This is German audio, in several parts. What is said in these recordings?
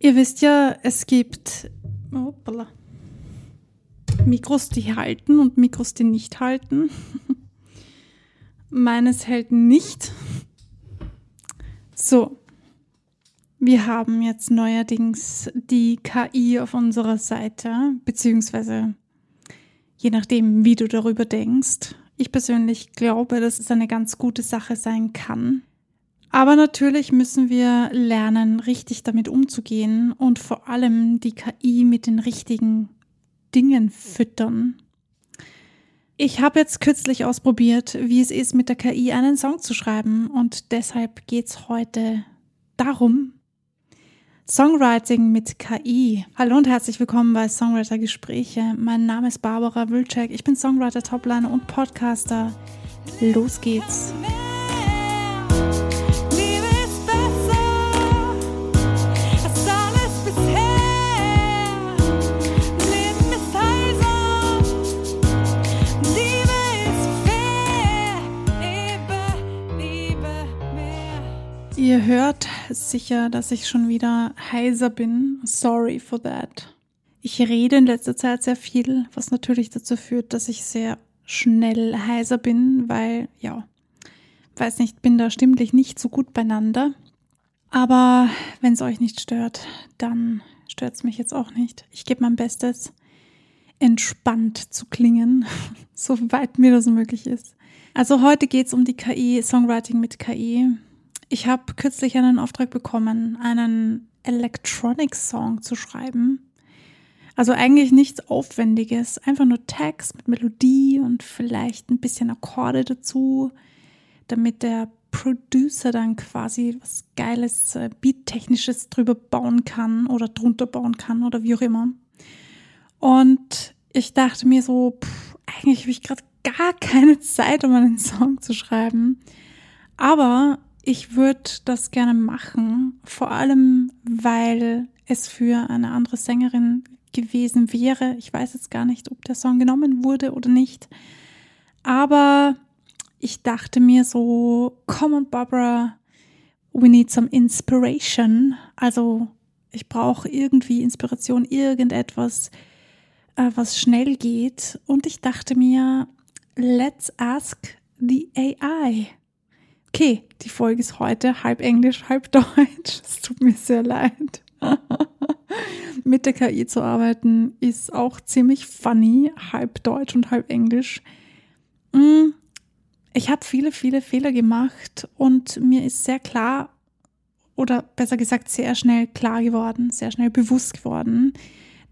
Ihr wisst ja, es gibt hoppala, Mikros, die halten und Mikros, die nicht halten. Meines hält nicht. So, wir haben jetzt neuerdings die KI auf unserer Seite, beziehungsweise je nachdem, wie du darüber denkst. Ich persönlich glaube, dass es eine ganz gute Sache sein kann. Aber natürlich müssen wir lernen, richtig damit umzugehen und vor allem die KI mit den richtigen Dingen füttern. Ich habe jetzt kürzlich ausprobiert, wie es ist, mit der KI einen Song zu schreiben und deshalb geht es heute darum, Songwriting mit KI. Hallo und herzlich willkommen bei Songwriter Gespräche. Mein Name ist Barbara Wilczek. Ich bin Songwriter, Topliner und Podcaster. Los geht's. Sicher, dass ich schon wieder heiser bin. Sorry for that. Ich rede in letzter Zeit sehr viel, was natürlich dazu führt, dass ich sehr schnell heiser bin, weil, ja, weiß nicht, bin da stimmlich nicht so gut beieinander. Aber wenn es euch nicht stört, dann stört es mich jetzt auch nicht. Ich gebe mein Bestes, entspannt zu klingen, soweit mir das möglich ist. Also heute geht es um die KI, Songwriting mit KI. Ich habe kürzlich einen Auftrag bekommen, einen Electronic Song zu schreiben. Also eigentlich nichts Aufwendiges, einfach nur Text mit Melodie und vielleicht ein bisschen Akkorde dazu, damit der Producer dann quasi was Geiles, äh, Beat-Technisches drüber bauen kann oder drunter bauen kann oder wie auch immer. Und ich dachte mir so, pff, eigentlich habe ich gerade gar keine Zeit, um einen Song zu schreiben. Aber ich würde das gerne machen, vor allem weil es für eine andere Sängerin gewesen wäre. Ich weiß jetzt gar nicht, ob der Song genommen wurde oder nicht. Aber ich dachte mir so, come on Barbara, we need some inspiration. Also ich brauche irgendwie Inspiration, irgendetwas, äh, was schnell geht. Und ich dachte mir, let's ask the AI. Okay, die Folge ist heute halb Englisch, halb Deutsch. Es tut mir sehr leid. Mit der KI zu arbeiten ist auch ziemlich funny, halb Deutsch und halb Englisch. Mm, ich habe viele, viele Fehler gemacht und mir ist sehr klar oder besser gesagt sehr schnell klar geworden, sehr schnell bewusst geworden,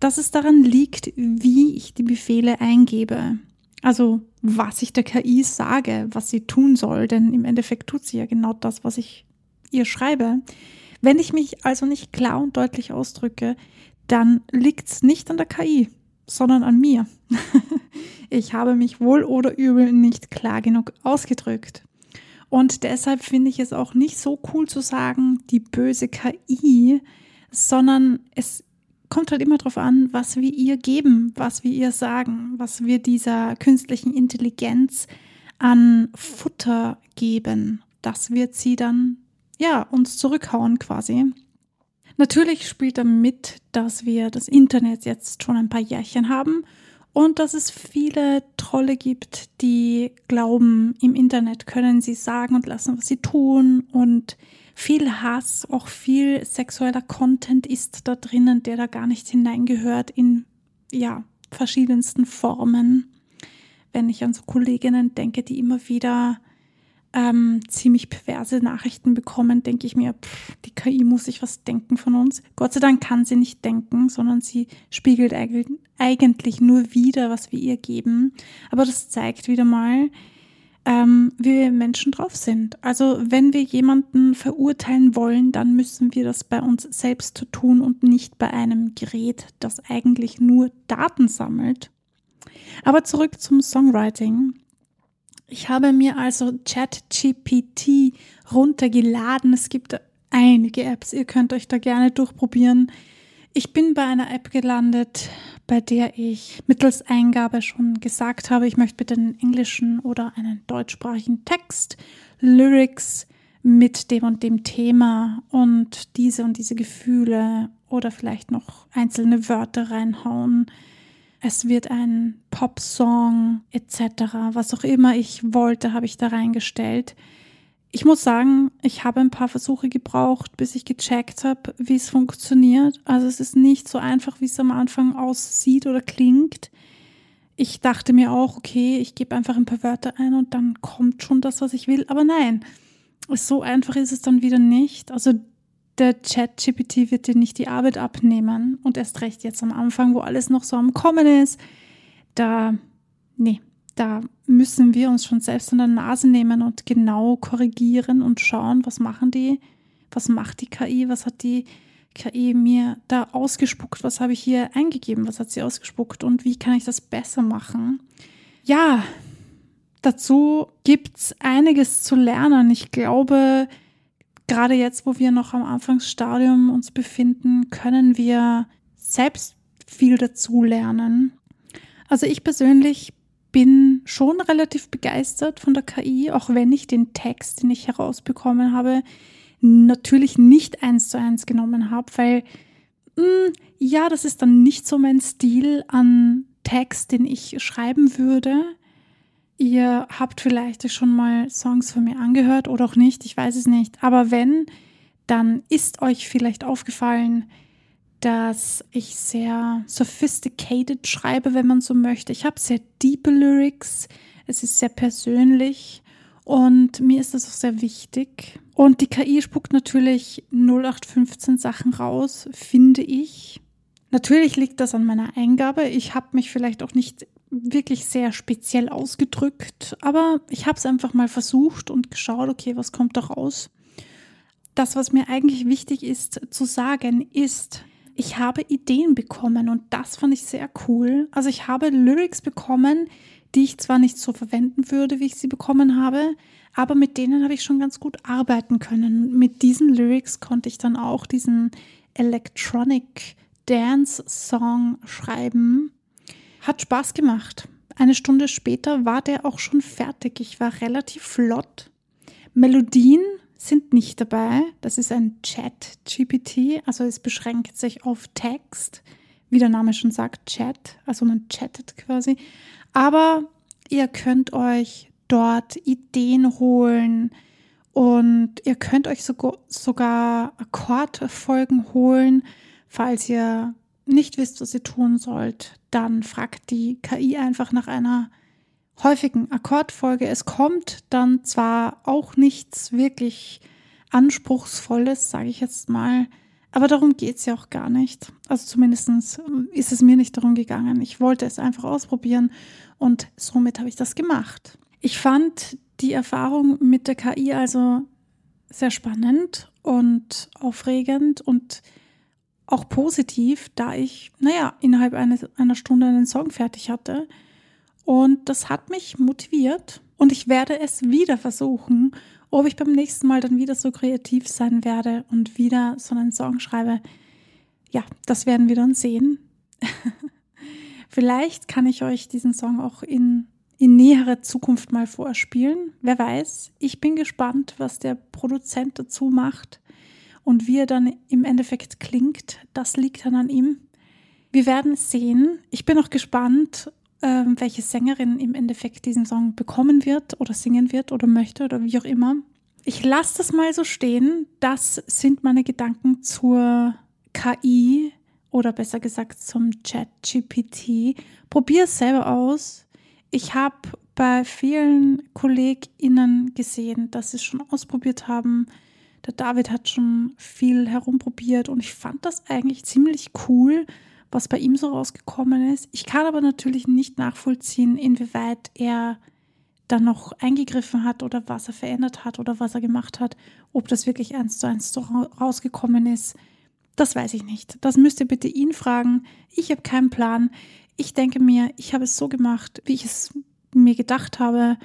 dass es daran liegt, wie ich die Befehle eingebe. Also was ich der KI sage, was sie tun soll, denn im Endeffekt tut sie ja genau das, was ich ihr schreibe. Wenn ich mich also nicht klar und deutlich ausdrücke, dann liegt es nicht an der KI, sondern an mir. ich habe mich wohl oder übel nicht klar genug ausgedrückt. Und deshalb finde ich es auch nicht so cool zu sagen, die böse KI, sondern es kommt halt immer darauf an, was wir ihr geben, was wir ihr sagen, was wir dieser künstlichen Intelligenz an Futter geben. Das wird sie dann, ja, uns zurückhauen quasi. Natürlich spielt damit, dass wir das Internet jetzt schon ein paar Jährchen haben und dass es viele Trolle gibt, die glauben, im Internet können sie sagen und lassen, was sie tun und viel Hass, auch viel sexueller Content ist da drinnen, der da gar nicht hineingehört in, ja, verschiedensten Formen. Wenn ich an so Kolleginnen denke, die immer wieder ähm, ziemlich perverse Nachrichten bekommen, denke ich mir, pff, die KI muss sich was denken von uns. Gott sei Dank kann sie nicht denken, sondern sie spiegelt eigentlich nur wieder, was wir ihr geben. Aber das zeigt wieder mal, ähm, wie wir Menschen drauf sind. Also wenn wir jemanden verurteilen wollen, dann müssen wir das bei uns selbst tun und nicht bei einem Gerät, das eigentlich nur Daten sammelt. Aber zurück zum Songwriting. Ich habe mir also ChatGPT runtergeladen. Es gibt einige Apps, ihr könnt euch da gerne durchprobieren. Ich bin bei einer App gelandet, bei der ich mittels Eingabe schon gesagt habe, ich möchte bitte einen englischen oder einen deutschsprachigen Text, Lyrics, mit dem und dem Thema und diese und diese Gefühle oder vielleicht noch einzelne Wörter reinhauen. Es wird ein Popsong etc. Was auch immer ich wollte, habe ich da reingestellt. Ich muss sagen, ich habe ein paar Versuche gebraucht, bis ich gecheckt habe, wie es funktioniert. Also es ist nicht so einfach, wie es am Anfang aussieht oder klingt. Ich dachte mir auch, okay, ich gebe einfach ein paar Wörter ein und dann kommt schon das, was ich will. Aber nein, so einfach ist es dann wieder nicht. Also der Chat-GPT wird dir nicht die Arbeit abnehmen und erst recht jetzt am Anfang, wo alles noch so am Kommen ist. Da, nee, da müssen wir uns schon selbst an der Nase nehmen und genau korrigieren und schauen, was machen die, was macht die KI, was hat die KI mir da ausgespuckt, was habe ich hier eingegeben, was hat sie ausgespuckt und wie kann ich das besser machen. Ja, Dazu gibt es einiges zu lernen. Ich glaube, gerade jetzt, wo wir noch am Anfangsstadium uns befinden, können wir selbst viel dazu lernen. Also ich persönlich bin schon relativ begeistert von der KI, auch wenn ich den Text, den ich herausbekommen habe, natürlich nicht eins zu eins genommen habe, weil mh, hm, ja, das ist dann nicht so mein Stil an Text, den ich schreiben würde. Ihr habt vielleicht schon mal Songs von mir angehört oder auch nicht, ich weiß es nicht. Aber wenn, dann ist euch vielleicht aufgefallen, dass ich sehr sophisticated schreibe, wenn man so möchte. Ich habe sehr deep Lyrics, es ist sehr persönlich und mir ist das auch sehr wichtig. Und die KI spuckt natürlich 0815 Sachen raus, finde ich. Natürlich liegt das an meiner Eingabe. Ich habe mich vielleicht auch nicht wirklich sehr speziell ausgedrückt, aber ich habe es einfach mal versucht und geschaut, okay, was kommt da raus. Das, was mir eigentlich wichtig ist zu sagen, ist, ich habe Ideen bekommen und das fand ich sehr cool. Also ich habe Lyrics bekommen, die ich zwar nicht so verwenden würde, wie ich sie bekommen habe, aber mit denen habe ich schon ganz gut arbeiten können. Mit diesen Lyrics konnte ich dann auch diesen Electronic Dance Song schreiben hat Spaß gemacht. Eine Stunde später war der auch schon fertig. Ich war relativ flott. Melodien sind nicht dabei. Das ist ein Chat-GPT, also es beschränkt sich auf Text, wie der Name schon sagt, Chat, also man chattet quasi. Aber ihr könnt euch dort Ideen holen und ihr könnt euch sogar Akkordfolgen holen, falls ihr nicht wisst, was ihr tun sollt, dann fragt die KI einfach nach einer häufigen Akkordfolge. Es kommt dann zwar auch nichts wirklich Anspruchsvolles, sage ich jetzt mal, aber darum geht es ja auch gar nicht. Also zumindest ist es mir nicht darum gegangen. Ich wollte es einfach ausprobieren und somit habe ich das gemacht. Ich fand die Erfahrung mit der KI also sehr spannend und aufregend und auch positiv, da ich, naja, innerhalb eines, einer Stunde einen Song fertig hatte. Und das hat mich motiviert und ich werde es wieder versuchen. Ob ich beim nächsten Mal dann wieder so kreativ sein werde und wieder so einen Song schreibe, ja, das werden wir dann sehen. Vielleicht kann ich euch diesen Song auch in, in näherer Zukunft mal vorspielen. Wer weiß. Ich bin gespannt, was der Produzent dazu macht. Und wie er dann im Endeffekt klingt, das liegt dann an ihm. Wir werden sehen. Ich bin auch gespannt, äh, welche Sängerin im Endeffekt diesen Song bekommen wird oder singen wird oder möchte oder wie auch immer. Ich lasse das mal so stehen. Das sind meine Gedanken zur KI oder besser gesagt zum Chat GPT. Probier es selber aus. Ich habe bei vielen KollegInnen gesehen, dass sie es schon ausprobiert haben, der David hat schon viel herumprobiert und ich fand das eigentlich ziemlich cool, was bei ihm so rausgekommen ist. Ich kann aber natürlich nicht nachvollziehen, inwieweit er dann noch eingegriffen hat oder was er verändert hat oder was er gemacht hat, ob das wirklich eins zu eins so rausgekommen ist. Das weiß ich nicht. Das müsst ihr bitte ihn fragen. Ich habe keinen Plan. Ich denke mir, ich habe es so gemacht, wie ich es mir gedacht habe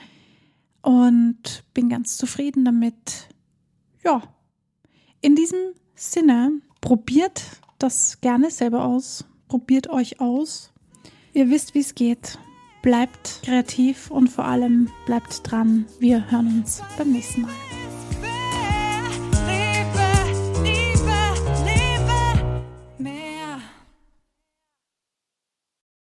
und bin ganz zufrieden damit ja, in diesem Sinne, probiert das gerne selber aus. Probiert euch aus. Ihr wisst, wie es geht. Bleibt kreativ und vor allem bleibt dran. Wir hören uns beim nächsten Mal.